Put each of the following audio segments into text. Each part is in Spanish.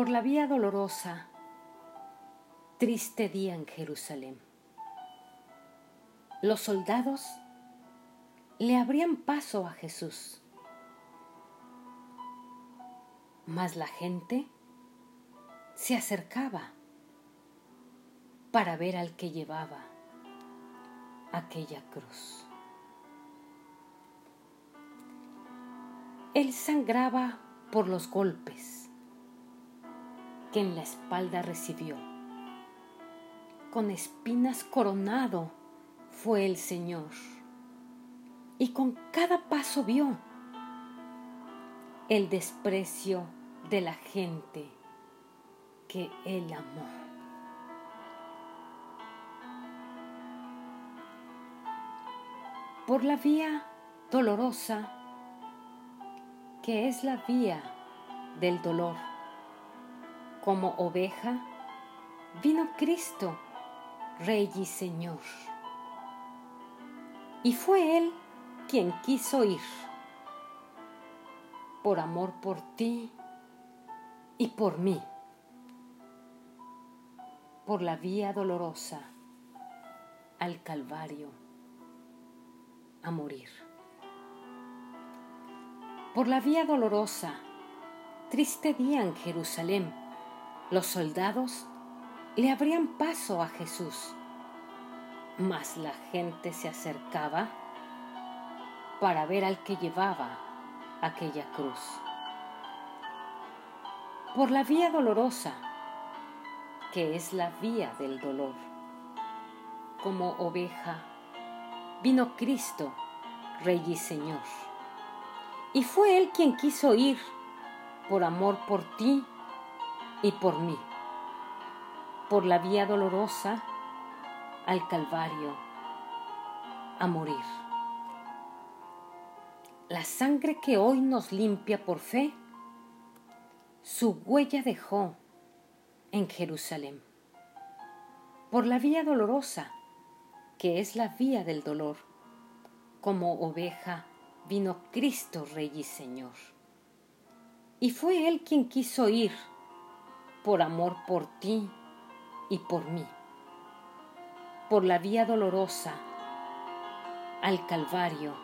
Por la vía dolorosa, triste día en Jerusalén. Los soldados le abrían paso a Jesús, mas la gente se acercaba para ver al que llevaba aquella cruz. Él sangraba por los golpes que en la espalda recibió. Con espinas coronado fue el Señor y con cada paso vio el desprecio de la gente que Él amó. Por la vía dolorosa que es la vía del dolor. Como oveja vino Cristo, Rey y Señor. Y fue Él quien quiso ir, por amor por ti y por mí, por la vía dolorosa al Calvario a morir por la vía dolorosa, triste día en Jerusalén, los soldados le abrían paso a Jesús, mas la gente se acercaba para ver al que llevaba aquella cruz. Por la vía dolorosa, que es la vía del dolor, como oveja, vino Cristo, Rey y Señor y fue Él quien quiso ir por amor por ti y por mí, por la vía dolorosa al Calvario, a morir. La sangre que hoy nos limpia por fe, su huella dejó en Jerusalén, por la vía dolorosa, que es la vía del dolor, como oveja vino Cristo Rey y Señor. Y fue Él quien quiso ir por amor por ti y por mí, por la vía dolorosa al Calvario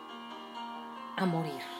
a morir.